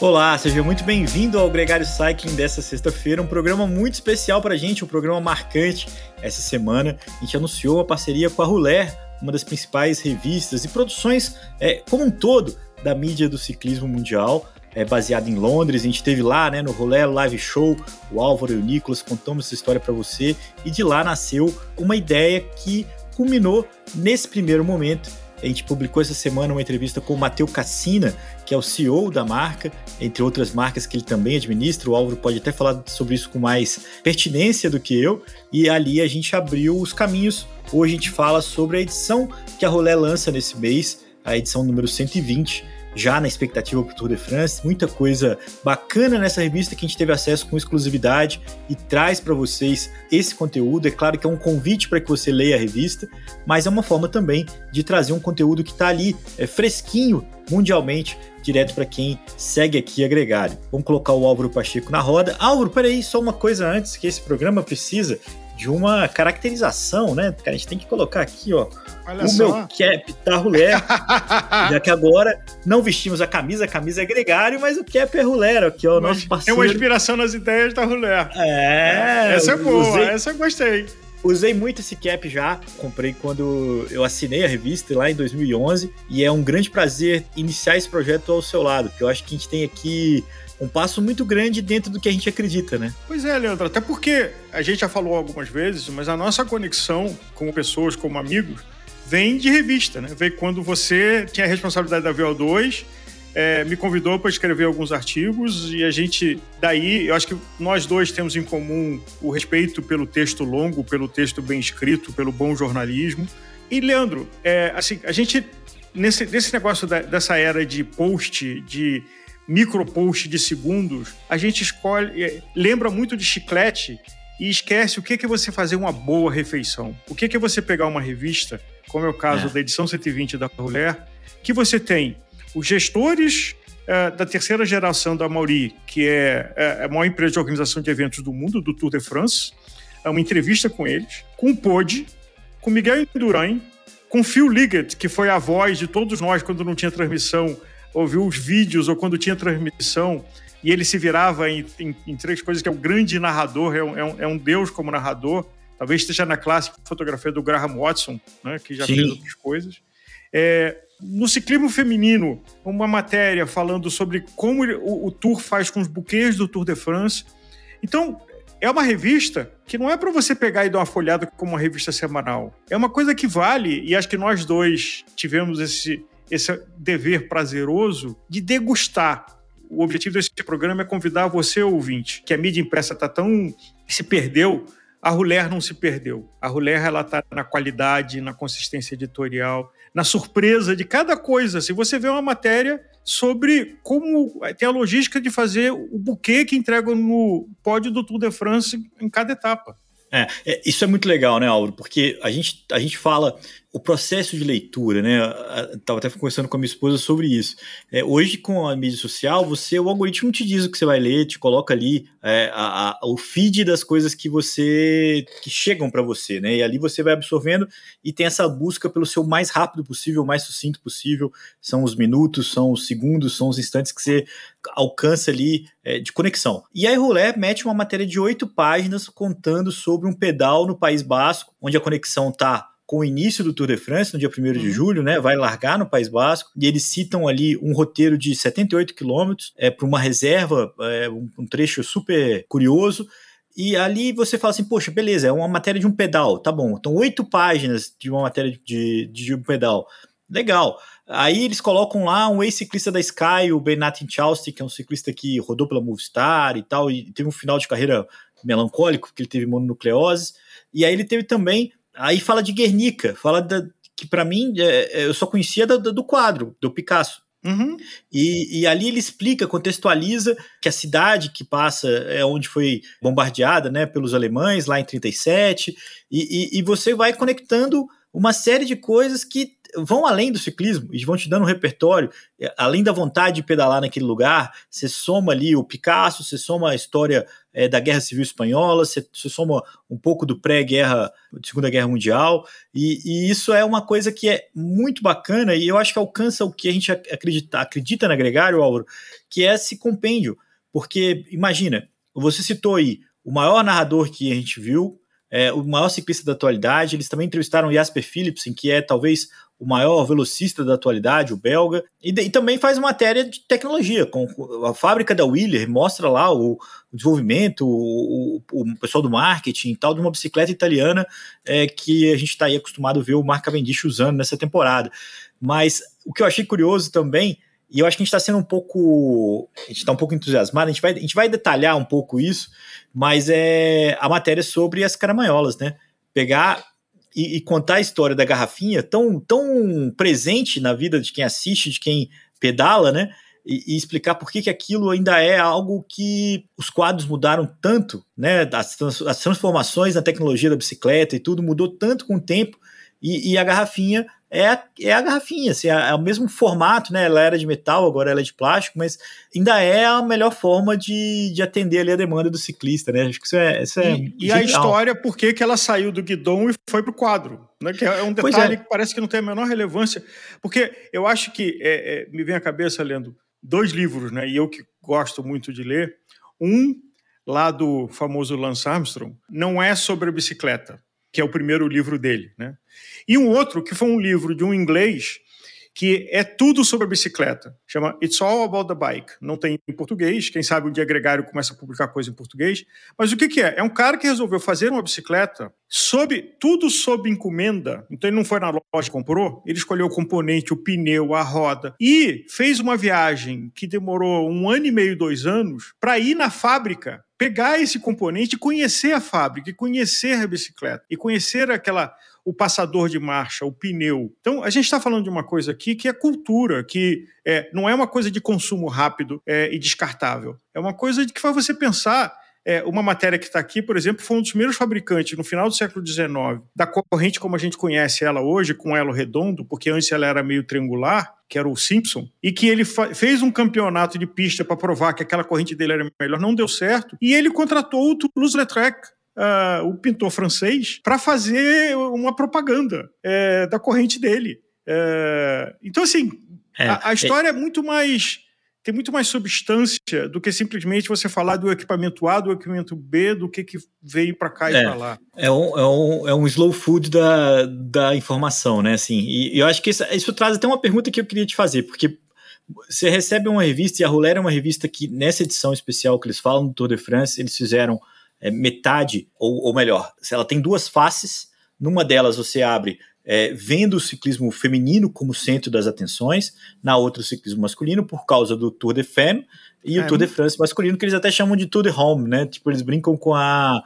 Olá, seja muito bem-vindo ao Gregário Cycling dessa sexta-feira, um programa muito especial para a gente, um programa marcante. Essa semana a gente anunciou a parceria com a Ruler, uma das principais revistas e produções é, como um todo da mídia do ciclismo mundial, é, baseada em Londres. A gente teve lá né, no Rolé Live Show, o Álvaro e o Nicolas contamos essa história para você, e de lá nasceu uma ideia que culminou nesse primeiro momento a gente publicou essa semana uma entrevista com o Matheus Cassina, que é o CEO da marca, entre outras marcas que ele também administra. O Álvaro pode até falar sobre isso com mais pertinência do que eu. E ali a gente abriu os caminhos. Hoje a gente fala sobre a edição que a Rolé lança nesse mês, a edição número 120 já na expectativa para o Tour de France. Muita coisa bacana nessa revista que a gente teve acesso com exclusividade e traz para vocês esse conteúdo. É claro que é um convite para que você leia a revista, mas é uma forma também de trazer um conteúdo que está ali é fresquinho mundialmente direto para quem segue aqui a Gregário. Vamos colocar o Álvaro Pacheco na roda. Álvaro, peraí, só uma coisa antes que esse programa precisa de uma caracterização, né? a gente tem que colocar aqui, ó, Olha o só. meu cap tá rulé. já que agora não vestimos a camisa, a camisa é gregário, mas o cap é rulé, aqui, ó, o nosso parceiro. Tem uma inspiração nas ideias da rulé. É, essa é boa, usei, essa eu gostei. Usei muito esse cap já, comprei quando eu assinei a revista lá em 2011 e é um grande prazer iniciar esse projeto ao seu lado, porque eu acho que a gente tem aqui um passo muito grande dentro do que a gente acredita, né? Pois é, Leandro, até porque a gente já falou algumas vezes, mas a nossa conexão como pessoas, como amigos, vem de revista, né? Vem quando você tinha a responsabilidade da VO2, é, me convidou para escrever alguns artigos e a gente, daí, eu acho que nós dois temos em comum o respeito pelo texto longo, pelo texto bem escrito, pelo bom jornalismo. E, Leandro, é, assim, a gente, nesse, nesse negócio da, dessa era de post, de micropost de segundos, a gente escolhe, é, lembra muito de chiclete e esquece o que é você fazer uma boa refeição. O que é você pegar uma revista, como é o caso é. da edição 120 da Mulher, que você tem os gestores é, da terceira geração da Mauri, que é, é a maior empresa de organização de eventos do mundo, do Tour de France, é uma entrevista com eles, com o Pod, com Miguel Indurain, com Phil Liggett, que foi a voz de todos nós quando não tinha transmissão ouviu os vídeos ou quando tinha transmissão e ele se virava em, em, em três coisas, que é um grande narrador, é um, é um, é um deus como narrador, talvez esteja na clássica fotografia do Graham Watson, né, que já Sim. fez outras coisas. É, no ciclismo feminino, uma matéria falando sobre como o, o, Tour faz com os buquês do Tour de France. Então, é uma revista que não é para você pegar e dar uma folhada como uma revista semanal. É uma coisa que vale, e acho que nós dois tivemos esse, esse dever prazeroso de degustar. O objetivo desse programa é convidar você, ouvinte, que a mídia impressa está tão. se perdeu. A Ruler não se perdeu. A Ruler está na qualidade, na consistência editorial, na surpresa de cada coisa. Se você vê uma matéria sobre como tem a logística de fazer o buquê que entrega no pódio do Tour de France em cada etapa. É, é, isso é muito legal, né, Álvaro? Porque a gente, a gente fala o processo de leitura, né? Estava até conversando com a minha esposa sobre isso. É, hoje, com a mídia social, você, o algoritmo te diz o que você vai ler, te coloca ali é, a, a, o feed das coisas que você que chegam para você, né? E ali você vai absorvendo e tem essa busca pelo seu mais rápido possível, mais sucinto possível. São os minutos, são os segundos, são os instantes que você alcança ali é, de conexão. E aí, Rolé mete uma matéria de oito páginas contando sobre um pedal no País Basco, onde a conexão tá com o início do Tour de France, no dia 1 de uhum. julho, né? Vai largar no País Basco, e eles citam ali um roteiro de 78 quilômetros é, para uma reserva, é, um, um trecho super curioso. E ali você fala assim, poxa, beleza, é uma matéria de um pedal, tá bom. Então, oito páginas de uma matéria de, de um pedal. Legal. Aí eles colocam lá um ex-ciclista da Sky, o Bernat Chausti, que é um ciclista que rodou pela Movistar e tal, e teve um final de carreira melancólico, porque ele teve mononucleose. E aí ele teve também Aí fala de Guernica, fala da, que para mim é, é, eu só conhecia do, do quadro, do Picasso. Uhum. E, e, ali ele explica, contextualiza que a cidade que passa é onde foi bombardeada né, pelos alemães lá em 37, e, e, e você vai conectando uma série de coisas que vão além do ciclismo e vão te dando um repertório, é, além da vontade de pedalar naquele lugar, você soma ali o Picasso, você soma a história é, da Guerra Civil Espanhola, você, você soma um pouco do pré-guerra, Segunda Guerra Mundial, e, e, isso é uma coisa que é muito bacana e eu acho que alcança o que a gente acredita, acredita na Gregário, Álvaro, que é esse compêndio, porque imagina, você citou aí o maior narrador que a gente viu, é, o maior ciclista da atualidade. Eles também entrevistaram Jasper Philipsen, que é talvez o maior velocista da atualidade, o belga, e, e também faz matéria de tecnologia, com a fábrica da Wheeler, mostra lá o, o desenvolvimento, o, o, o, pessoal do marketing e tal, de uma bicicleta italiana é, que a gente está aí acostumado a ver o Mark Cavendish usando nessa temporada. Mas o que eu achei curioso também e eu acho que a gente está sendo um pouco. A gente está um pouco entusiasmado, a gente, vai, a gente vai detalhar um pouco isso, mas é a matéria sobre as caramanholas, né? Pegar e, e, contar a história da garrafinha tão, tão presente na vida de quem assiste, de quem pedala, né? E, e, explicar por que, que aquilo ainda é algo que os quadros mudaram tanto, né? As, as transformações na tecnologia da bicicleta e tudo mudou tanto com o tempo, e, e a garrafinha é, é a garrafinha, assim, é, é, o mesmo formato, né? Ela era de metal, agora ela é de plástico, mas ainda é a melhor forma de, de atender ali a demanda do ciclista, né? Acho que isso é. Isso é e, e a história, por que ela saiu do guidão e foi para o quadro? Né? Que é um detalhe é. que parece que não tem a menor relevância. Porque eu acho que é, é, me vem à cabeça lendo dois livros, né? E eu que gosto muito de ler. Um, lá do famoso Lance Armstrong, não é sobre a bicicleta, que é o primeiro livro dele, né? E um outro, que foi um livro de um inglês, que é tudo sobre a bicicleta. Chama It's All About the Bike. Não tem em português, quem sabe o dia gregário começa a publicar coisa em português. Mas o que, que é? É um cara que resolveu fazer uma bicicleta sob, tudo sob encomenda. Então ele não foi na loja e comprou, ele escolheu o componente, o pneu, a roda. E fez uma viagem que demorou um ano e meio, dois anos, para ir na fábrica pegar esse componente e conhecer a fábrica, e conhecer a bicicleta, e conhecer aquela o passador de marcha, o pneu. Então, a gente está falando de uma coisa aqui que é cultura, que é, não é uma coisa de consumo rápido é, e descartável. É uma coisa de que faz você pensar. É, uma matéria que está aqui, por exemplo, foi um dos primeiros fabricantes, no final do século XIX, da corrente como a gente conhece ela hoje, com elo redondo, porque antes ela era meio triangular, que era o Simpson, e que ele fez um campeonato de pista para provar que aquela corrente dele era melhor, não deu certo, e ele contratou o Toulouse-Lautrec, uh, o pintor francês para fazer uma propaganda é, da corrente dele. É, então, assim, é, a, a, história é muito mais tem muito mais substância do que simplesmente você falar do equipamento A, do equipamento B, do que, que veio para cá é, e para lá. É um, é, um, é um slow food da, da informação, né? Assim, e, e eu acho que isso, isso, traz até uma pergunta que eu queria te fazer, porque você recebe uma revista, e a Roller é uma revista que, nessa edição especial que eles falam do Tour de France, eles fizeram é, metade, ou, ou melhor, ela tem duas faces. Numa delas você abre é, vendo o ciclismo feminino como centro das atenções, na outra o ciclismo masculino, por causa do Tour de Femme e é, o Tour de France masculino, que eles até chamam de Tour de Home, né? Tipo, eles brincam com a.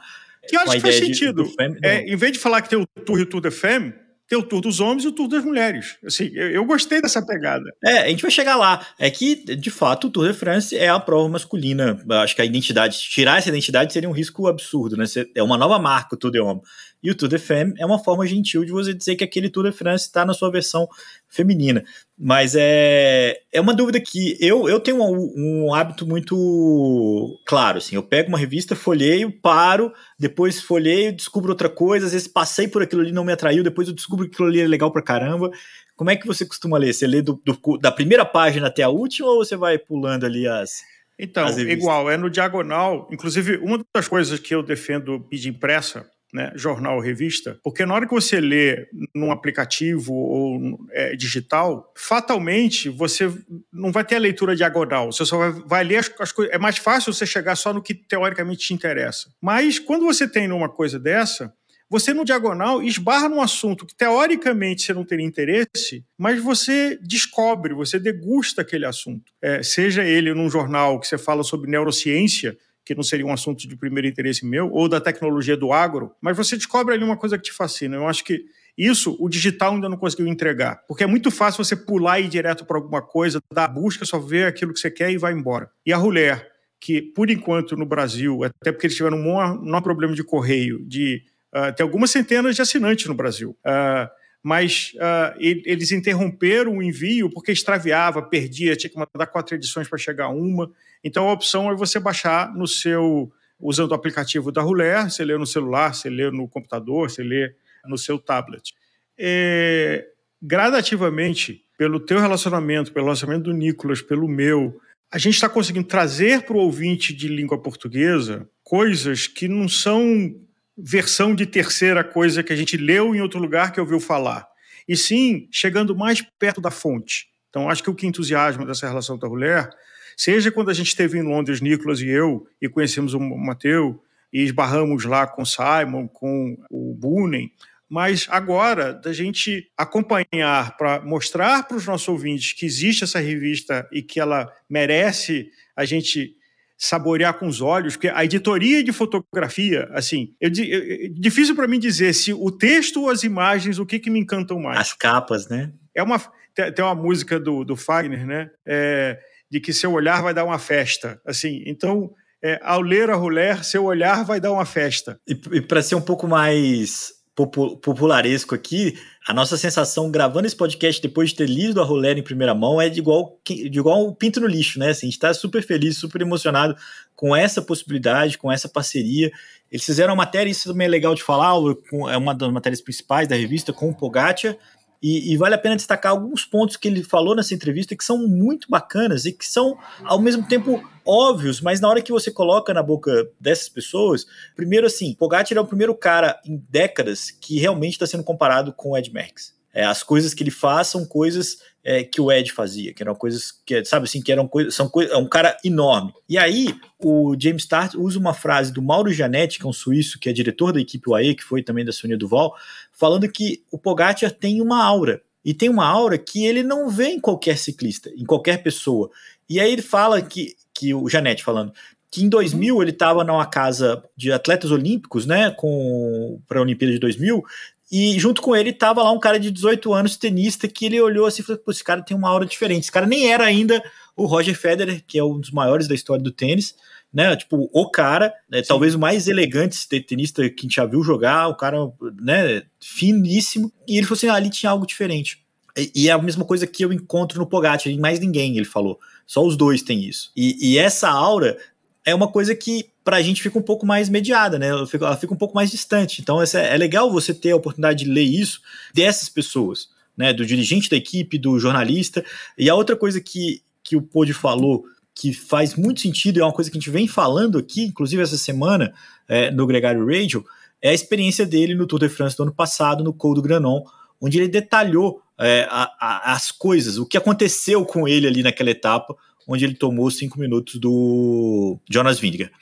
Que eu acho que faz sentido. De, Femme, é, em vez de falar que tem o Tour e o Tour de Femme, tem o tour dos homens e o tour das mulheres. Assim, eu, eu, gostei dessa pegada. É, a gente vai chegar lá. É que, de fato, o Tour de France é a prova masculina. Acho que a identidade, tirar essa identidade seria um risco absurdo, né? É uma nova marca o Tour de Homem. E o Tour de Femme é uma forma gentil de você dizer que aquele Tour de France está na sua versão feminina. Mas é, é uma dúvida que eu, eu tenho um, um, hábito muito claro. Assim, eu pego uma revista, folheio, paro, depois folheio, descubro outra coisa. Às vezes passei por aquilo ali, não me atraiu, depois eu descubro que aquilo ali é legal pra caramba. Como é que você costuma ler? Você lê do, do, da primeira página até a última ou você vai pulando ali as. Então, igual, é no diagonal. Inclusive, uma das coisas que eu defendo de impressa né, jornal revista, porque na hora que você lê num aplicativo ou é, digital, fatalmente você não vai ter a leitura diagonal, você só vai, vai ler as, as coisas. É mais fácil você chegar só no que teoricamente te interessa. Mas quando você tem numa coisa dessa, você no diagonal esbarra num assunto que teoricamente você não teria interesse, mas você descobre, você degusta aquele assunto. É, seja ele num jornal que você fala sobre neurociência, que não seria um assunto de primeiro interesse meu, ou da tecnologia do agro, mas você descobre ali uma coisa que te fascina. Eu acho que isso o digital ainda não conseguiu entregar, porque é muito fácil você pular e ir direto para alguma coisa, dar busca, só ver aquilo que você quer e vai embora. E a Ruler, que por enquanto no Brasil, até porque eles tiveram um maior problema de correio, de uh, ter algumas centenas de assinantes no Brasil. Uh, mas uh, eles interromperam o envio porque extraviava, perdia, tinha que mandar quatro edições para chegar uma. Então a opção é você baixar no seu usando o aplicativo da Ruler, você lê no celular, você lê no computador, você lê no seu tablet. É, gradativamente, pelo teu relacionamento, pelo relacionamento do Nicolas, pelo meu, a gente está conseguindo trazer para o ouvinte de língua portuguesa coisas que não são versão de terceira coisa que a gente leu em outro lugar que ouviu falar, e sim chegando mais perto da fonte. Então, acho que o que entusiasma dessa relação da Ruler, seja quando a gente esteve em Londres, Nicolas e eu, e conhecemos o Mateu, e esbarramos lá com Simon, com o Bunen, mas agora da gente acompanhar para mostrar para os nossos ouvintes que existe essa revista e que ela merece a gente saborear com os olhos, porque a editoria de fotografia, assim, eu, eu, difícil para mim dizer se o texto ou as imagens, o que, que me encantam mais. As capas, né? É uma, tem, uma música do, do Fagner, né? É, de que seu olhar vai dar uma festa, assim, então... É, ao ler a Ruler, seu olhar vai dar uma festa. E, e para ser um pouco mais popularesco aqui, a nossa sensação gravando esse podcast depois de ter lido a Rolera em primeira mão é de igual, de igual um pinto no lixo, né? Assim, a gente está super feliz, super emocionado com essa possibilidade, com essa parceria. Eles fizeram uma matéria, isso também é legal de falar, é uma das matérias principais da revista, com o Pogacar, e, e, vale a pena destacar alguns pontos que ele falou nessa entrevista que são muito bacanas e que são, ao mesmo tempo, óbvios, mas na hora que você coloca na boca dessas pessoas, primeiro assim, Pogacar é o primeiro cara em décadas que realmente está sendo comparado com o Ed Merckx. É, as coisas que ele faz são coisas é, que o Ed fazia, que eram coisas que, sabe assim, que eram coisas, são coisas, é um cara enorme. E aí, o James Tart usa uma frase do Mauro Janetti, que é um suíço, que é diretor da equipe UAE, que foi também da Sonia Duval, falando que o Pogacar tem uma aura. E tem uma aura que ele não vê em qualquer ciclista, em qualquer pessoa. E aí ele fala que, que o Janetti falando, que em 2000 ele estava numa casa de atletas olímpicos, né, com para a Olimpíada de 2000, e junto com ele tava lá um cara de 18 anos, tenista, que ele olhou assim e falou: esse cara tem uma aura diferente. Esse cara nem era ainda o Roger Federer, que é um dos maiores da história do tênis, né? Tipo, o cara, né, talvez o mais elegante tenista que a gente já viu jogar, o cara, né, finíssimo. E ele falou assim: ah, ali tinha algo diferente. E, e, é a mesma coisa que eu encontro no Pogacar, e mais ninguém, ele falou. Só os dois têm isso. E, e essa aura é uma coisa que para a gente fica um pouco mais mediada, né? Ela fica, ela fica um pouco mais distante. Então é, é legal você ter a oportunidade de ler isso dessas pessoas, né? Do dirigente da equipe, do jornalista. E a outra coisa que, que o Pod falou que faz muito sentido, é uma coisa que a gente vem falando aqui, inclusive essa semana, é, no Gregário Radio, é a experiência dele no Tour de France do ano passado, no Col do Granon, onde ele detalhou é, a, a, as coisas, o que aconteceu com ele ali naquela etapa, onde ele tomou cinco minutos do Jonas Vingegaard.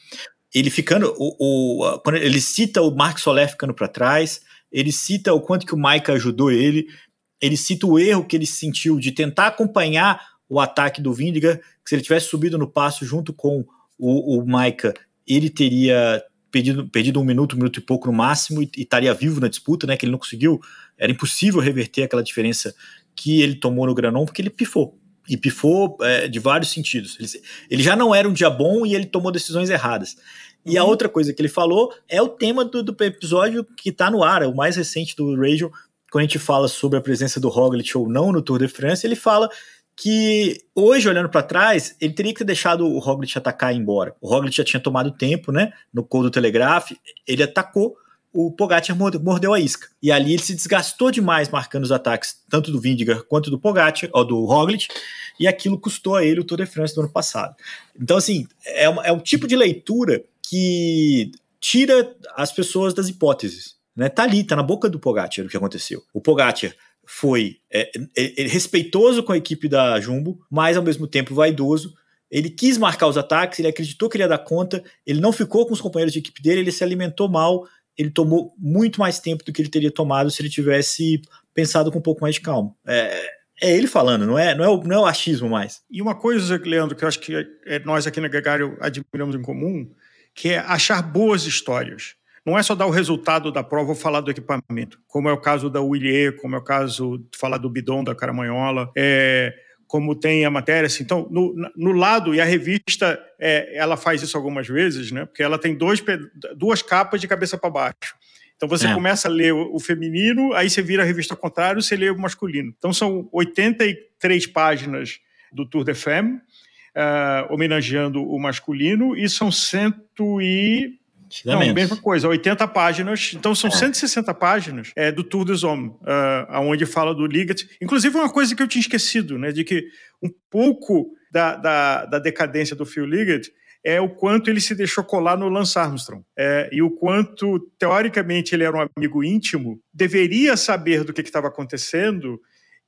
Ele ficando, o, o, quando ele cita o Mark Soler ficando para trás, ele cita o quanto que o Maika ajudou ele, ele cita o erro que ele sentiu de tentar acompanhar o ataque do Vingegaard, que se ele tivesse subido no passo junto com o, o Maika, ele teria perdido, perdido um minuto, um minuto e pouco no máximo, e, e estaria vivo na disputa, né? Que ele não conseguiu, era impossível reverter aquela diferença que ele tomou no Granon, porque ele pifou e pifou é, de vários sentidos. Ele, ele, já não era um dia bom e ele tomou decisões erradas. E uhum. a outra coisa que ele falou é o tema do, do episódio que está no ar, é o mais recente do Radio, quando a gente fala sobre a presença do Roglic ou não no Tour de France, ele fala que hoje, olhando para trás, ele teria que ter deixado o Roglic atacar e ir embora. O Roglic já tinha tomado tempo, né? No Col do Telegraph, ele atacou, o Pogacar mordeu a isca. E ali ele se desgastou demais marcando os ataques, tanto do Vindigar quanto do Pogacar, ou do Roglic, e aquilo custou a ele o Tour de France do ano passado. Então, assim, é, uma, é um tipo de leitura que tira as pessoas das hipóteses. Né? Tá ali, tá na boca do Pogacar o que aconteceu. O Pogacar foi é, é, é, respeitoso com a equipe da Jumbo, mas ao mesmo tempo vaidoso. Ele quis marcar os ataques, ele acreditou que ele ia dar conta, ele não ficou com os companheiros de equipe dele, ele se alimentou mal, ele tomou muito mais tempo do que ele teria tomado se ele tivesse pensado com um pouco mais de calma. É, é ele falando, não é, não, é o, não é o achismo mais. E uma coisa, Leandro, que eu acho que é, nós aqui na Gregário admiramos em comum, que é achar boas histórias. Não é só dar o resultado da prova ou falar do equipamento, como é o caso da Willier, como é o caso de falar do bidon da Caramanhola. É, como tem a matéria. Assim, então, no, no lado, e a revista é, ela faz isso algumas vezes, né? porque ela tem dois, duas capas de cabeça para baixo. Então você é. começa a ler o, o, feminino, aí você vira a revista ao contrário, você lê o masculino. Então são 83 páginas do Tour de Femme, uh, homenageando o masculino, e são cento e não, menos. mesma coisa, 80 páginas. Então são é. 160 páginas é, do Tour des Hommes, uh, onde fala do Ligat. Inclusive, uma coisa que eu tinha esquecido, né, de que um pouco da, da, da decadência do Phil Ligat é o quanto ele se deixou colar no Lance Armstrong. É, e o quanto, teoricamente, ele era um amigo íntimo, deveria saber do que estava acontecendo,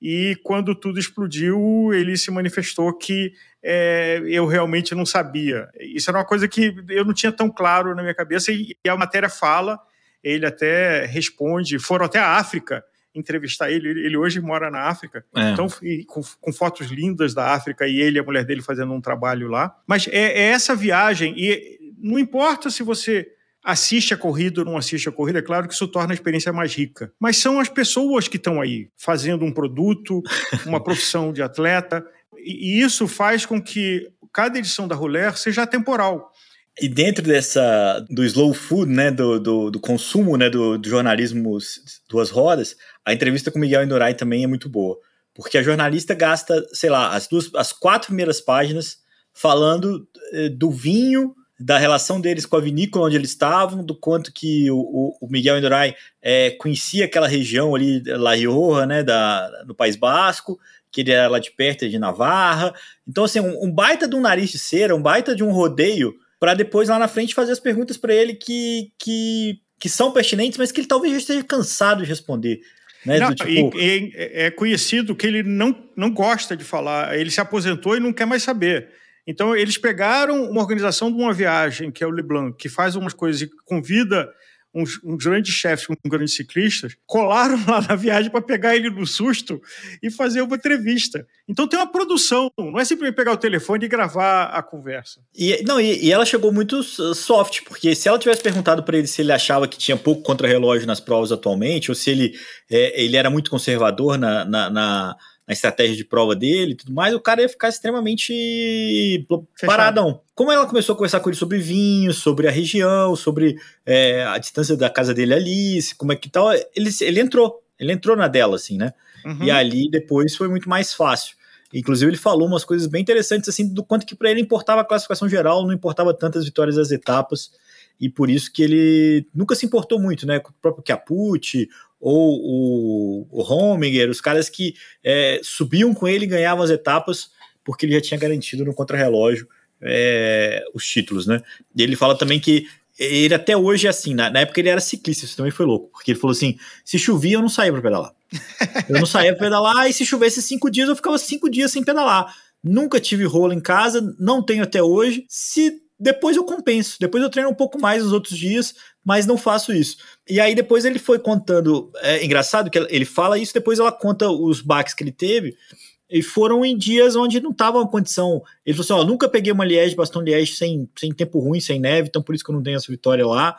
e quando tudo explodiu, ele se manifestou que é, eu realmente não sabia. Isso era uma coisa que eu não tinha tão claro na minha cabeça, e, e a matéria fala, ele até responde, foram até a África entrevistar ele. Ele hoje mora na África, é. então com, com, fotos lindas da África e ele e a mulher dele fazendo um trabalho lá. Mas é, é essa viagem e não importa se você assiste a corrida ou não assiste a corrida, é claro que isso torna a experiência mais rica. Mas são as pessoas que estão aí fazendo um produto, uma profissão de atleta, e isso faz com que cada edição da Roller seja temporal. E dentro dessa do slow food, né, do, do, do consumo, né, do, do, jornalismo duas rodas, a entrevista com Miguel Endorai também é muito boa, porque a jornalista gasta, sei lá, as duas, as quatro primeiras páginas falando eh, do vinho, da relação deles com a vinícola onde eles estavam, do quanto que o, o Miguel Endorai é, conhecia aquela região ali, La Rioja, né, da, do País Basco, que ele era lá de perto de Navarra. Então, assim, um, um baita de um nariz de cera, um baita de um rodeio para depois lá na frente fazer as perguntas para ele que, que, que são pertinentes, mas que ele talvez já esteja cansado de responder. Né, não, tipo... e, e, é conhecido que ele não, não gosta de falar, ele se aposentou e não quer mais saber. Então, eles pegaram uma organização de uma viagem, que é o Leblanc, que faz umas coisas e convida uns, uns grandes chefes, uns grandes ciclistas, colaram lá na viagem para pegar ele no susto e fazer uma entrevista. Então tem uma produção, não é simplesmente pegar o telefone e gravar a conversa. E, não, e, e ela chegou muito soft, porque se ela tivesse perguntado para ele se ele achava que tinha pouco contra-relógio nas provas atualmente, ou se ele, é, ele era muito conservador na, na, na na estratégia de prova dele e tudo mais, o cara ia ficar extremamente Fechado. paradão. Como ela começou a conversar com ele sobre vinho, sobre a região, sobre é, a distância da casa dele ali, como é que tal, ele, ele entrou, ele entrou na dela, assim, né? Uhum. E ali depois foi muito mais fácil. Inclusive, ele falou umas coisas bem interessantes, assim, do quanto que para ele importava a classificação geral, não importava tantas vitórias das etapas, e por isso que ele nunca se importou muito, né? Com o próprio Capucci ou o, o Hominger, os caras que é, subiam com ele e ganhavam as etapas porque ele já tinha garantido no contrarrelógio é, os títulos, né? Ele fala também que ele até hoje é assim, na, na, época ele era ciclista, isso também foi louco, porque ele falou assim: se chovia, eu não saía para pedalar. Eu não saía para pedalar, e se chovesse cinco dias, eu ficava cinco dias sem pedalar. Nunca tive rolo em casa, não tenho até hoje. Se depois eu compenso, depois eu treino um pouco mais nos outros dias, mas não faço isso. E aí depois ele foi contando, é engraçado que ele fala isso, depois ela conta os baques que ele teve, e foram em dias onde não tava uma condição. Ele falou assim: ó, nunca peguei uma Liège, bastão Liège sem, sem tempo ruim, sem neve, então por isso que eu não tenho essa vitória lá.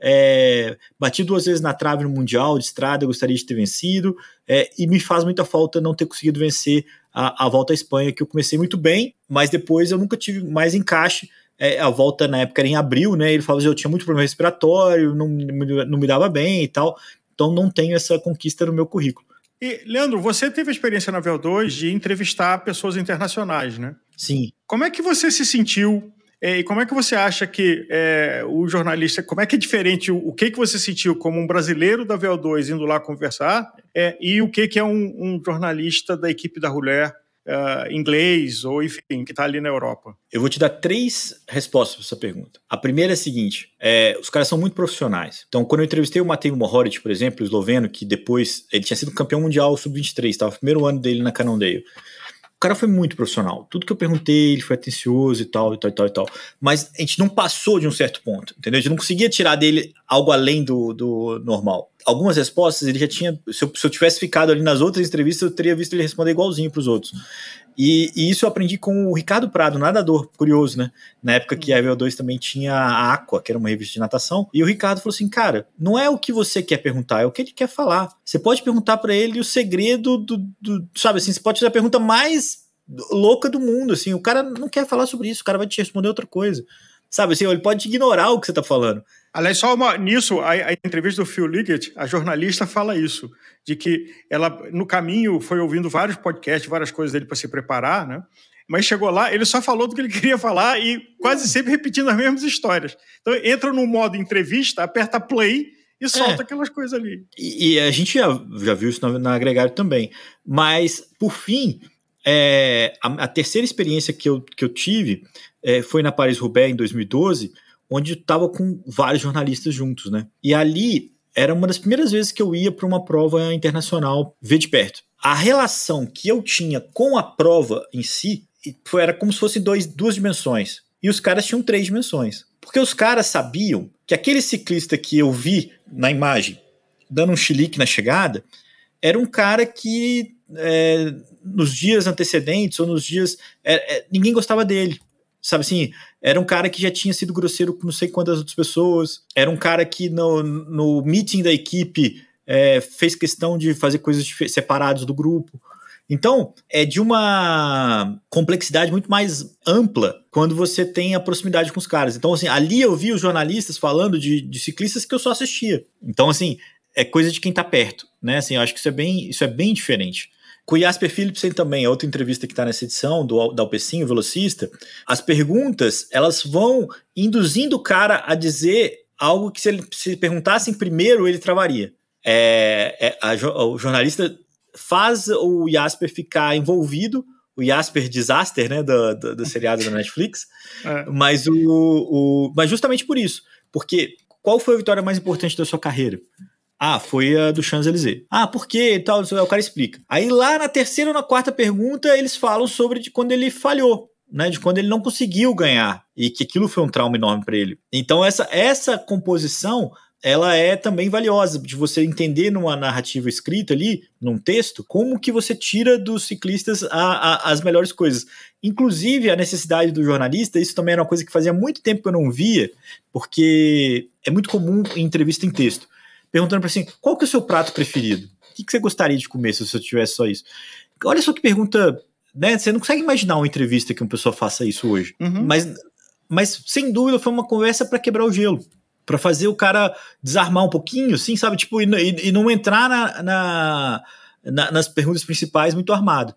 É, bati duas vezes na trave no Mundial de estrada, gostaria de ter vencido, é, e me faz muita falta não ter conseguido vencer a, a volta à Espanha, que eu comecei muito bem, mas depois eu nunca tive mais encaixe é, a volta na época era em abril, né? Ele falava que eu tinha muito problema respiratório, não, não me dava bem e tal, então não tenho essa conquista no meu currículo. E, Leandro, você teve a experiência na VO2 de entrevistar pessoas internacionais, né? Sim. Como é que você se sentiu é, e como é que você acha que é, o jornalista, como é que é diferente, o, o, que que você sentiu como um brasileiro da VO2 indo lá conversar é, e o que que é um, um jornalista da equipe da Ruler uh, inglês ou enfim, que está ali na Europa? Eu vou te dar três respostas para essa pergunta. A primeira é a seguinte: é, os caras são muito profissionais. Então, quando eu entrevistei o Matej Mohoric, por exemplo, o esloveno, que depois ele tinha sido campeão mundial sub-23, estava no primeiro ano dele na Cannondale. O cara foi muito profissional. Tudo que eu perguntei, ele foi atencioso e tal, e tal, e tal, e tal. Mas a gente não passou de um certo ponto, entendeu? A gente não conseguia tirar dele algo além do, do normal. Algumas respostas ele já tinha. Se eu, se eu tivesse ficado ali nas outras entrevistas, eu teria visto ele responder igualzinho para os outros. E, e, isso eu aprendi com o Ricardo Prado, nadador, curioso, né? Na época que a VO2 também tinha a Aqua, que era uma revista de natação. E o Ricardo falou assim: cara, não é o que você quer perguntar, é o que ele quer falar. Você pode perguntar para ele o segredo do, do. Sabe assim, você pode fazer a pergunta mais louca do mundo, assim. O cara não quer falar sobre isso, o cara vai te responder outra coisa. Sabe assim, ele pode ignorar o que você está falando. Aliás, só uma, nisso, a, a, entrevista do Phil Liggett, a jornalista fala isso, de que ela, no caminho, foi ouvindo vários podcasts, várias coisas dele para se preparar, né? Mas chegou lá, ele só falou do que ele queria falar e quase sempre repetindo as mesmas histórias. Então, entra no modo entrevista, aperta play e é. solta é. aquelas coisas ali. E, e, a gente já, já viu isso na, na agregado também. Mas, por fim, é, a, a, terceira experiência que eu, que eu tive é, foi na Paris-Roubaix, em 2012, onde estava com vários jornalistas juntos, né? E ali era uma das primeiras vezes que eu ia para uma prova internacional ver de perto. A relação que eu tinha com a prova em si foi, era como se fosse dois, duas dimensões. E os caras tinham três dimensões. Porque os caras sabiam que aquele ciclista que eu vi na imagem, dando um chilique na chegada, era um cara que é, nos dias antecedentes ou nos dias. É, é, ninguém gostava dele. Sabe assim, era um cara que já tinha sido grosseiro com não sei quantas outras pessoas, era um cara que no, no meeting da equipe é, fez questão de fazer coisas separadas do grupo. Então, é de uma complexidade muito mais ampla quando você tem a proximidade com os caras. Então, assim, ali eu vi os jornalistas falando de, de ciclistas que eu só assistia. Então, assim, é coisa de quem tá perto, né? Assim, eu acho que isso é bem, isso é bem diferente. Com o Jasper Philipsen também, é outra entrevista que está nessa edição do da Alpecinho, velocista. As perguntas, elas vão induzindo o cara a dizer algo que se ele se perguntassem primeiro, ele travaria. É, é a, o jornalista faz o Jasper ficar envolvido, o Jasper Disaster, né, do, do, do seriado da Netflix, é. mas, o, o, mas justamente por isso, porque qual foi a vitória mais importante da sua carreira? Ah, foi a do Champs-Élysées. Ah, por quê? E tal, o cara explica. Aí lá na terceira ou na quarta pergunta, eles falam sobre de quando ele falhou. Né, de quando ele não conseguiu ganhar e que aquilo foi um trauma enorme para ele. Então essa essa composição ela é também valiosa de você entender numa narrativa escrita ali, num texto, como que você tira dos ciclistas a, a, as melhores coisas. Inclusive, a necessidade do jornalista, isso também era uma coisa que fazia muito tempo que eu não via, porque é muito comum em entrevista em texto, perguntando para assim, qual que é o seu prato preferido? O que, que você gostaria de comer se você tivesse só isso? Olha só que pergunta, né? Você não consegue imaginar uma entrevista que uma pessoa faça isso hoje. Uhum. Mas, mas, sem dúvida, foi uma conversa para quebrar o gelo para fazer o cara desarmar um pouquinho, assim, sabe? Tipo, e, e, e não entrar na, na, na, nas perguntas principais muito armado.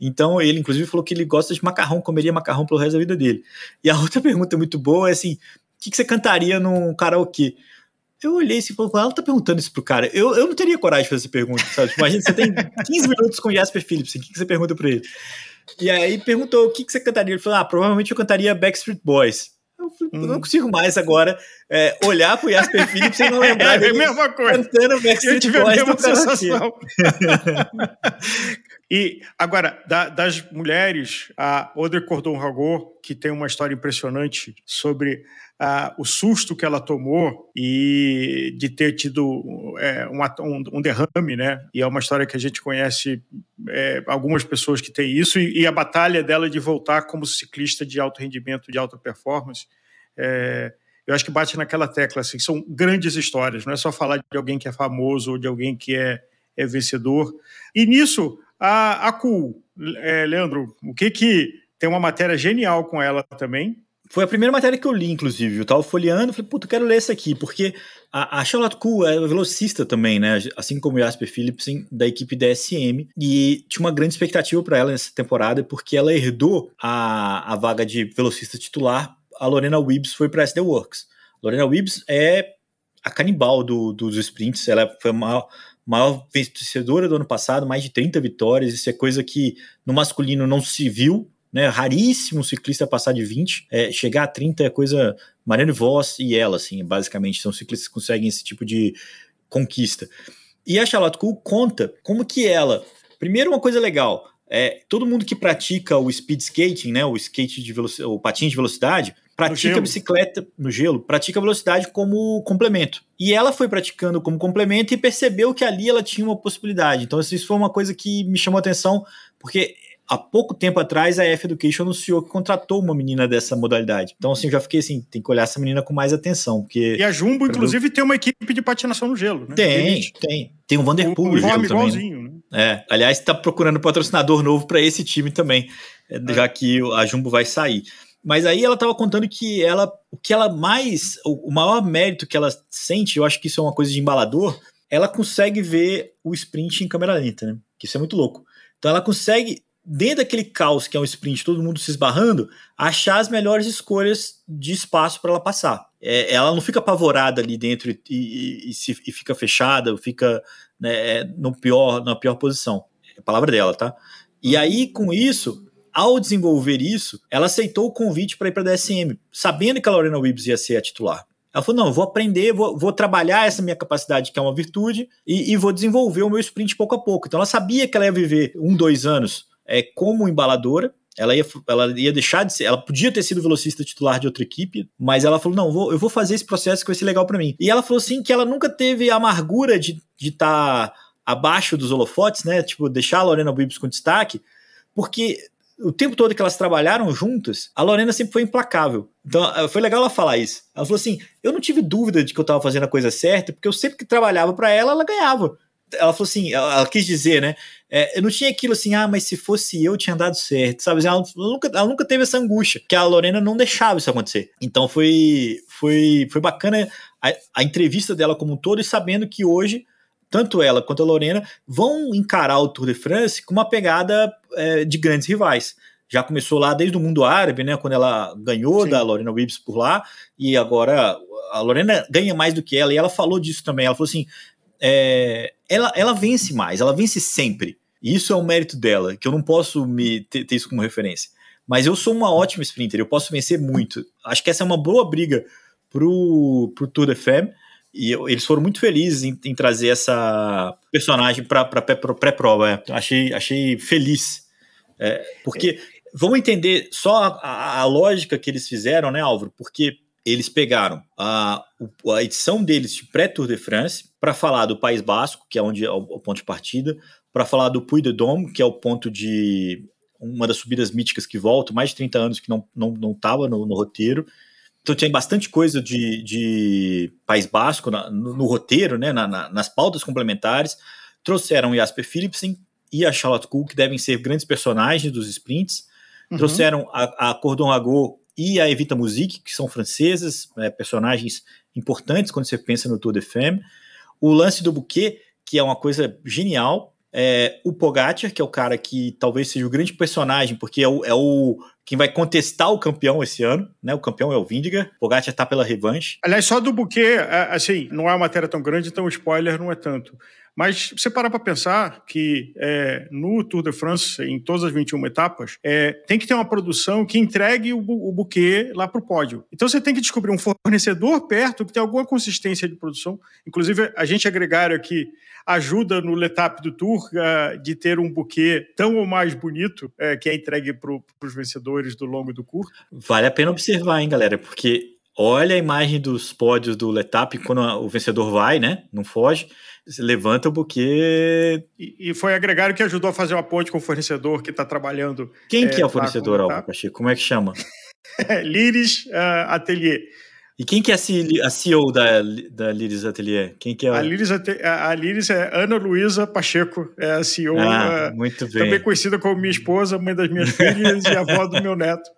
Então, ele, inclusive, falou que ele gosta de macarrão, comeria macarrão pelo resto da vida dele. E a outra pergunta muito boa é assim: o que, que você cantaria num karaokê? Eu olhei assim e falei, ela tá perguntando isso pro cara. Eu, eu não teria coragem de fazer essa pergunta, sabe? Tipo, imagina, você tem 15 minutos com Jasper Phillips, o que, que você pergunta pra ele? E aí perguntou o que, que você cantaria. Ele falou, ah, provavelmente eu cantaria Backstreet Boys. Eu hum. não consigo mais agora é, olhar pro Jasper Phillips sem não lembrar é, é a mesma coisa. cantando Backstreet Eu tive Boys a mesma sensação. e agora, da, das mulheres, a Audrey Cordon-Ragot, que tem uma história impressionante sobre o susto que ela tomou e de ter tido é, um, um, derrame, né? E é uma história que a gente conhece é, algumas pessoas que têm isso e, e, a batalha dela de voltar como ciclista de alto rendimento, de alta performance. É, eu acho que bate naquela tecla, assim, são grandes histórias, não é só falar de alguém que é famoso ou de alguém que é, é vencedor. E nisso, a, a Cool, é, Leandro, o que que tem uma matéria genial com ela também, foi a primeira matéria que eu li, inclusive. Eu tava folheando, falei, puta, quero ler essa aqui, porque a, a Charlotte Kuhl é velocista também, né? Assim como o Jasper Philipsen, da equipe DSM. E tinha uma grande expectativa para ela nessa temporada, porque ela herdou a, a vaga de velocista titular. A Lorena Wibbs foi para SD Works. Lorena Wibbs é a canibal do, dos sprints, ela foi a maior, maior vencedora do ano passado, mais de 30 vitórias. Isso é coisa que no masculino não se viu né? Raríssimo ciclista passar de 20. É, chegar a 30 é coisa. Mariana Voss e ela, assim, basicamente, são ciclistas que conseguem esse tipo de conquista. E a Charlotte Cool conta como que ela. Primeiro, uma coisa legal. É, todo mundo que pratica o speed skating, né, o skate de velocidade, o patins de velocidade, pratica bicicleta no gelo, pratica velocidade como complemento. E ela foi praticando como complemento e percebeu que ali ela tinha uma possibilidade. Então, isso foi uma coisa que me chamou a atenção, porque há pouco tempo atrás a F Education anunciou que contratou uma menina dessa modalidade. Então, assim, eu já fiquei assim, tem que olhar essa menina com mais atenção, porque... E a Jumbo, inclusive, tem uma equipe de patinação no gelo, né? Tem, tem. Tem um Vanderpool no gelo também. Né? É, aliás, está procurando patrocinador novo para esse time também, é. já que a Jumbo vai sair. Mas aí ela estava contando que ela, o que ela mais, o, o maior mérito que ela sente, eu acho que isso é uma coisa de embalador, ela consegue ver o sprint em câmera lenta, né? Que isso é muito louco. Então ela consegue, dentro daquele caos que é um sprint, todo mundo se esbarrando, achar as melhores escolhas de espaço para ela passar. É, ela não fica apavorada ali dentro e, e, e, se, e fica fechada, fica né, no pior, na pior posição. É a palavra dela, tá? E aí, com isso, ao desenvolver isso, ela aceitou o convite para ir para a DSM, sabendo que a Lorena Wibbs ia ser a titular. Ela falou: não, vou aprender, vou, vou, trabalhar essa minha capacidade, que é uma virtude, e, e, vou desenvolver o meu sprint pouco a pouco. Então ela sabia que ela ia viver um, dois anos é, como embaladora. Ela ia, ela ia deixar de ser. Ela podia ter sido velocista titular de outra equipe, mas ela falou: não, vou, eu vou fazer esse processo que vai ser legal para mim. E ela falou assim que ela nunca teve a amargura de estar tá abaixo dos holofotes, né? Tipo, deixar a Lorena Bibbs com destaque, porque o tempo todo que elas trabalharam juntas, a Lorena sempre foi implacável. Então eh, foi legal ela falar isso. Ela falou assim: eu não tive dúvida de que eu estava fazendo a coisa certa, porque eu sempre que trabalhava para ela, ela ganhava. Ela falou assim: ela, ela quis dizer, né? É, eu não tinha aquilo assim, ah, mas se fosse eu, tinha dado certo, sabe? Ela, ela, nunca, ela nunca teve essa angústia, que a Lorena não deixava isso acontecer. Então foi, foi, foi bacana a, a entrevista dela como um todo e sabendo que hoje tanto ela quanto a Lorena vão encarar o Tour de France com uma pegada é, de grandes rivais. Já começou lá desde o mundo árabe, né, quando ela ganhou Sim. da Lorena Wibbs por lá, e agora a Lorena ganha mais do que ela, e ela falou disso também. Ela falou assim: é, ela, ela vence mais, ela vence sempre. E isso é um mérito dela, que eu não posso me ter, ter isso como referência. Mas eu sou uma ótima sprinter, eu posso vencer muito. Acho que essa é uma boa briga pro, pro Tour de Femme. E eles foram muito felizes em, em trazer essa personagem para pré-prova. É. Achei, achei feliz. É, porque vamos entender só a, a, lógica que eles fizeram, né, Álvaro? Porque eles pegaram a, a edição deles de pré-Tour de France para falar do País Basco, que é onde é o, o ponto de partida, para falar do Puy de Dôme, que é o ponto de uma das subidas míticas que volta, mais de 30 anos que não estava não, não tava no, no roteiro, então tinha bastante coisa de, de País Basco na, no, no, roteiro, né, na, na, nas pautas complementares. Trouxeram o Jasper Philipsen e a Charlotte Kuhl, que devem ser grandes personagens dos sprints. Uhum. Trouxeram a, a Cordon Rago e a Evita Musique, que são francesas, é, personagens importantes quando você pensa no Tour de Femme. O lance do buquê, que é uma coisa genial. É, o Pogacar, que é o cara que talvez seja o grande personagem, porque é o, é o quem vai contestar o campeão esse ano, né? O campeão é o Vindiga. Pogacar tá pela revanche. Aliás, só do buquê, é, assim, não é uma matéria tão grande, então o spoiler não é tanto. Mas você para para pensar que é, no Tour de France, em todas as 21 etapas, é, tem que ter uma produção que entregue o, o buquê lá para o pódio. Então você tem que descobrir um fornecedor perto que tem alguma consistência de produção. Inclusive, a gente agregaram aqui ajuda no letap do Tour uh, de ter um buquê tão ou mais bonito uh, que é entregue para os vencedores do longo e do curto. Vale a pena observar, hein, galera, porque olha a imagem dos pódios do letap quando o vencedor vai, né? Não foge. Você levanta o buquê. E, e foi agregado que ajudou a fazer uma ponte com o fornecedor que está trabalhando. Quem é, que é o fornecedor, Alvo Pacheco? Como é que chama? Liris uh, Atelier. E quem que é a CEO da, da Liris Atelier? Quem que é? A Liris, a Liris é Ana Luísa Pacheco, é a CEO, ah, muito bem. também conhecida como minha esposa, mãe das minhas filhas e avó do meu neto.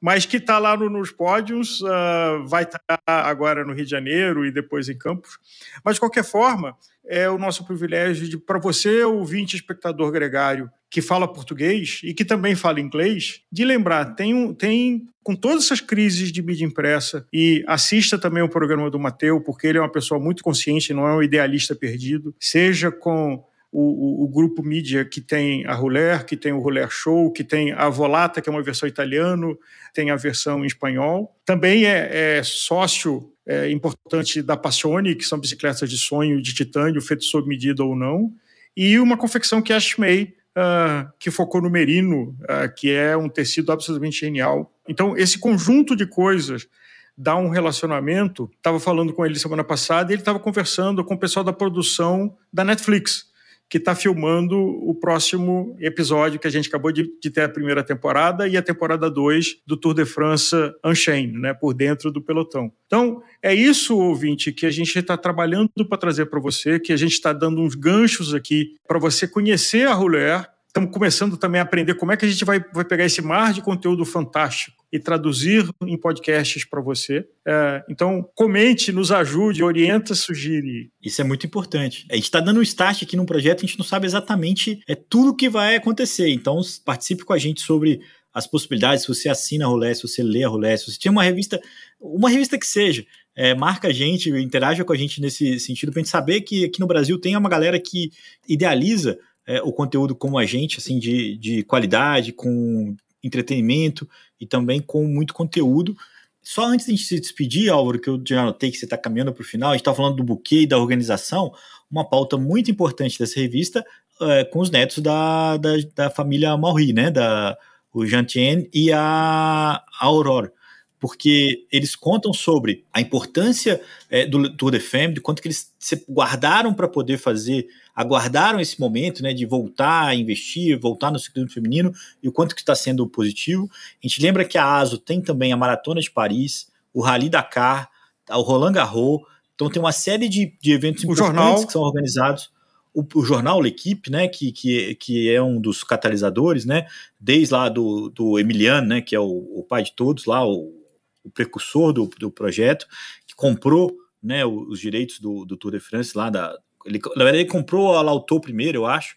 Mas que está lá no, nos pódios, uh, vai estar tá agora no Rio de Janeiro e depois em Campos. Mas, de qualquer forma, é o nosso privilégio de, para você, ouvinte espectador gregário, que fala português e que também fala inglês, de lembrar, tem, um, tem com todas essas crises de mídia impressa, e assista também o programa do Mateu, porque ele é uma pessoa muito consciente, não é um idealista perdido, seja com o, o, o, grupo mídia que tem a Ruler, que tem o Ruler Show, que tem a Volata, que é uma versão italiano, tem a versão em espanhol. Também é, é sócio é, importante da Passione, que são bicicletas de sonho de titânio, feito sob medida ou não. E uma confecção que é a Schmei, uh, que focou no merino, uh, que é um tecido absolutamente genial. Então, esse conjunto de coisas dá um relacionamento. Estava falando com ele semana passada e ele estava conversando com o pessoal da produção da Netflix que está filmando o próximo episódio que a gente acabou de, de, ter a primeira temporada e a temporada 2 do Tour de France Unchained, né, por dentro do pelotão. Então, é isso, ouvinte, que a gente está trabalhando para trazer para você, que a gente está dando uns ganchos aqui para você conhecer a Ruler, estamos começando também a aprender como é que a gente vai, vai pegar esse mar de conteúdo fantástico e traduzir em podcasts para você. É, então, comente, nos ajude, orienta, sugire. Isso é muito importante. A gente está dando um start aqui num projeto, a gente não sabe exatamente é tudo que vai acontecer. Então, participe com a gente sobre as possibilidades, se você assina a Rolé, se você lê a Rolé, se você tem uma revista, uma revista que seja, é, marca a gente, interaja com a gente nesse sentido, para a gente saber que aqui no Brasil tem uma galera que idealiza é, o conteúdo como a gente, assim, de, de qualidade, com entretenimento e também com muito conteúdo. Só antes de a gente se despedir, Álvaro, que eu já notei que você está caminhando para o final, a gente está falando do buquê e da organização, uma pauta muito importante dessa revista é, com os netos da, da, da família Mauri, né? Da, o Jantien e a, a Aurora porque eles contam sobre a importância é, do Tour de Femme, de quanto que eles se guardaram para poder fazer, aguardaram esse momento né, de voltar a investir, voltar no ciclismo feminino e o quanto que está sendo positivo. A gente lembra que a ASO tem também a Maratona de Paris, o Rally Dakar, o Roland Garros, então tem uma série de, de eventos o importantes jornal. que são organizados. O, o, jornal L'Equipe, né, que, que, que é um dos catalisadores, né, desde lá do, do Emiliano, né, que é o, o pai de todos lá, o o precursor do, do projeto, que comprou né, os direitos do, do Tour de France lá da. Ele, na verdade, ele comprou a Lauto primeiro, eu acho,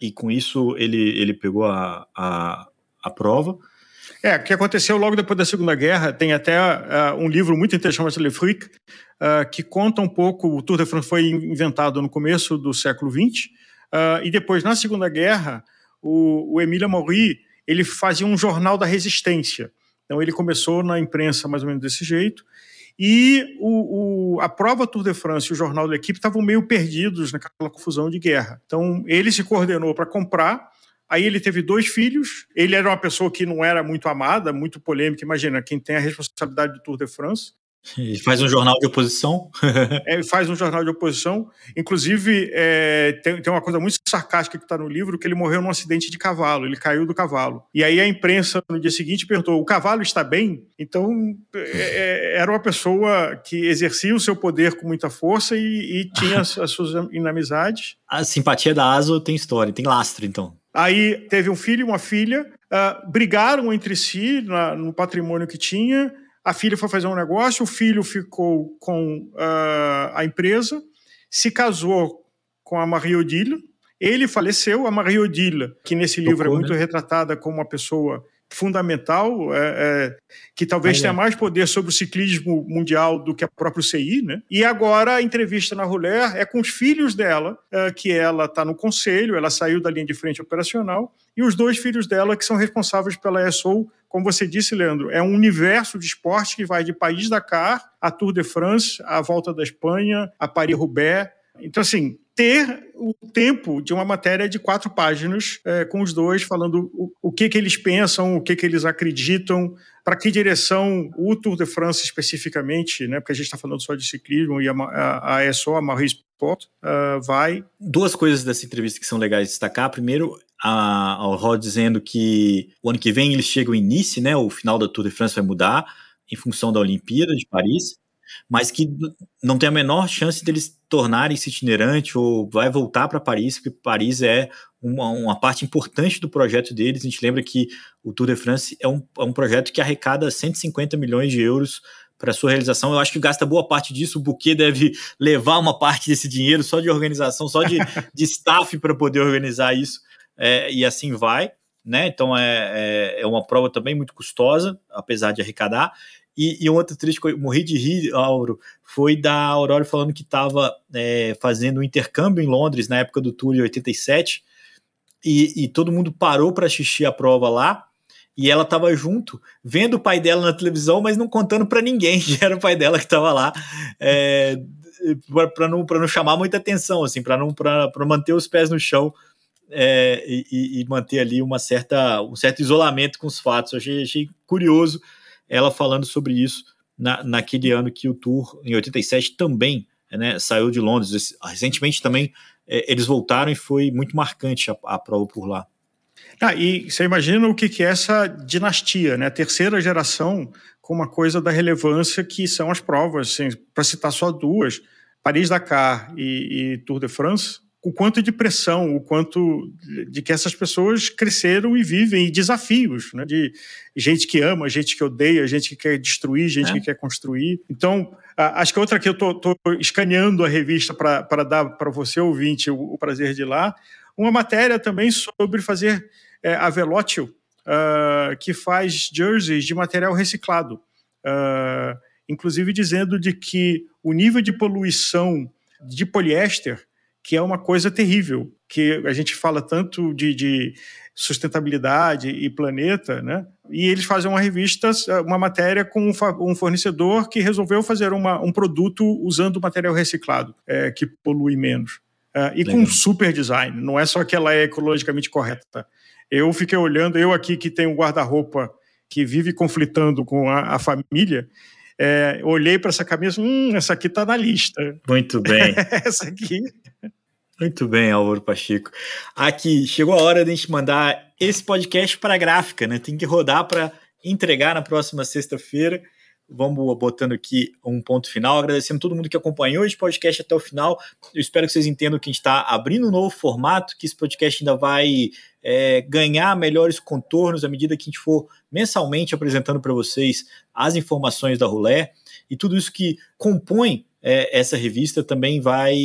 e com isso ele, ele pegou a, a, a prova. É, o que aconteceu logo depois da Segunda Guerra, tem até uh, um livro muito interessante, chamado Le Fric, uh, que conta um pouco, o Tour de France foi inventado no começo do século XX, uh, e depois, na Segunda Guerra, o, o Emília Maury, ele fazia um jornal da resistência, então ele começou na imprensa mais ou menos desse jeito. E o, o, a prova Tour de France e o jornal da equipe estavam meio perdidos naquela confusão de guerra. Então ele se coordenou para comprar. Aí ele teve dois filhos. Ele era uma pessoa que não era muito amada, muito polêmica. Imagina, quem tem a responsabilidade do Tour de France. Ele faz um jornal de oposição. é, faz um jornal de oposição. Inclusive, é, tem, tem uma coisa muito sarcástica que está no livro, que ele morreu num acidente de cavalo, ele caiu do cavalo. E aí a imprensa, no dia seguinte, perguntou, o cavalo está bem? Então, é, é era uma pessoa que exercia o seu poder com muita força e, e tinha as, as suas inimizades. A simpatia da Aso tem história, tem lastro, então. Aí teve um filho e uma filha, uh, brigaram entre si na, no patrimônio que tinha, a filha foi fazer um negócio, o filho ficou com uh, a empresa, se casou com a Maria Odile, ele faleceu, a Maria Odile, que nesse livro Tocou, é muito né? retratada como uma pessoa fundamental, é, é, que talvez Aí, tenha é. mais poder sobre o ciclismo mundial do que a própria CI, né? E agora a entrevista na Ruler é com os filhos dela, é, que ela está no conselho, ela saiu da linha de frente operacional, e os dois filhos dela que são responsáveis pela ESO, como você disse, Leandro, é um universo de esporte que vai de País Dakar a Tour de France, a Volta da Espanha, a Paris-Roubaix. Então, assim, ter o tempo de uma matéria de quatro páginas é, com os dois falando o, o, que, que eles pensam, o que, que eles acreditam, para que direção o Tour de France especificamente, né, porque a gente está falando só de ciclismo e a, a, a só a Marie Sport, uh, vai. Duas coisas dessa entrevista que são legais de destacar. Primeiro, a, a Rod dizendo que o ano que vem eles chegam em Nice, né, o final da Tour de France vai mudar em função da Olimpíada de Paris mas que não tem a menor chance deles tornarem-se itinerante ou vai voltar para Paris, porque Paris é uma, uma, parte importante do projeto deles. A gente lembra que o Tour de France é um, é um projeto que arrecada 150 milhões de euros para sua realização. Eu acho que gasta boa parte disso. O Buquê deve levar uma parte desse dinheiro só de organização, só de, de staff para poder organizar isso. É, e assim vai. Né? Então é, é, é, uma prova também muito custosa, apesar de arrecadar. E, e um outro triste eu morri de rir, Auro, foi da Aurora falando que estava é, fazendo um intercâmbio em Londres na época do Tour de 87 e, e todo mundo parou para assistir a prova lá e ela estava junto, vendo o pai dela na televisão, mas não contando para ninguém que era o pai dela que estava lá, é, para não, não chamar muita atenção, assim, para não pra, manter os pés no chão é, e, e, manter ali uma certa, um certo isolamento com os fatos. Eu achei, achei curioso ela falando sobre isso na, naquele ano que o Tour, em 87, também né, saiu de Londres. Recentemente também é, eles voltaram e foi muito marcante a, a prova por lá. Ah, e você imagina o que, que é essa dinastia, né? A terceira geração com uma coisa da relevância que são as provas, assim, para citar só duas, Paris-Dakar e, e Tour de France, o quanto de pressão, o quanto de que essas pessoas cresceram e vivem, e desafios, né? de gente que ama, gente que odeia, gente que quer destruir, gente é. que quer construir. Então, acho que outra que eu estou escaneando a revista para dar para você, ouvinte, o, o, prazer de ir lá, uma matéria também sobre fazer é, a Velotio, uh, que faz jerseys de material reciclado. Uh, inclusive dizendo de que o nível de poluição de poliéster que é uma coisa terrível, que a gente fala tanto de, de sustentabilidade e planeta, né? E eles fazem uma revista, uma matéria com um fornecedor que resolveu fazer uma, um produto usando material reciclado, é, que polui menos. É, e Legal. com super design, não é só que ela é ecologicamente correta. Eu fiquei olhando, eu aqui que tenho um guarda-roupa que vive conflitando com a, a família, é, olhei para essa camisa, hum, essa aqui está na lista. Muito bem. essa aqui. Muito bem, Álvaro Pacheco. Aqui, chegou a hora de a gente mandar esse podcast para a gráfica, né? Tem que rodar para entregar na próxima sexta-feira. Vamos botando aqui um ponto final, agradecendo todo mundo que acompanhou esse podcast até o final. Eu espero que vocês entendam que a gente está abrindo um novo formato, que esse podcast ainda vai é, ganhar melhores contornos à medida que a gente for mensalmente apresentando para vocês as informações da Rulé e tudo isso que compõe é, essa revista também vai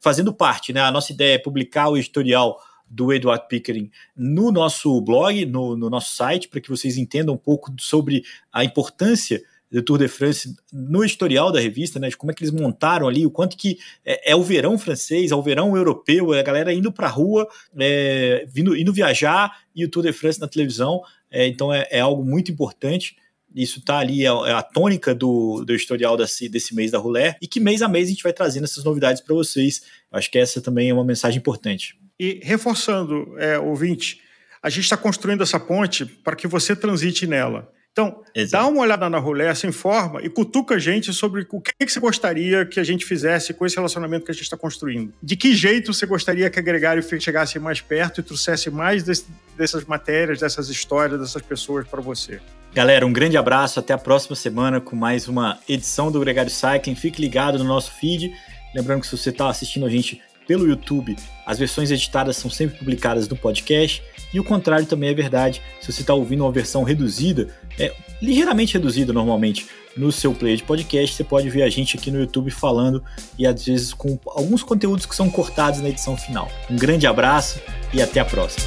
fazendo parte. Né? A nossa ideia é publicar o editorial do Eduardo Pickering no nosso blog, no, no nosso site, para que vocês entendam um pouco sobre a importância do Tour de France no historial da revista, né, de como é que eles montaram ali, o quanto que é, é o verão francês, é o verão europeu, é a galera indo para a rua, é, vindo, indo viajar e o Tour de France na televisão, é, então é, é, algo muito importante. Isso está ali, é, é a tônica do, do historial desse, desse mês da Rolé, e que mês a mês a gente vai trazendo essas novidades para vocês. Acho que essa também é uma mensagem importante. E reforçando, é, ouvinte, a gente está construindo essa ponte para que você transite nela. Então, Exato. dá uma olhada na Rolé, se informa e cutuca a gente sobre o que, que você gostaria que a gente fizesse com esse relacionamento que a gente está construindo. De que jeito você gostaria que a Gregário chegasse mais perto e trouxesse mais desse, dessas matérias, dessas histórias, dessas pessoas para você. Galera, um grande abraço, até a próxima semana com mais uma edição do Gregário Cycling. Fique ligado no nosso feed. Lembrando que se você está assistindo a gente pelo YouTube, as versões editadas são sempre publicadas no podcast. E o contrário também é verdade. Se você está ouvindo uma versão reduzida, é ligeiramente reduzida normalmente, no seu player de podcast, você pode ver a gente aqui no YouTube falando e às vezes com alguns conteúdos que são cortados na edição final. Um grande abraço e até a próxima.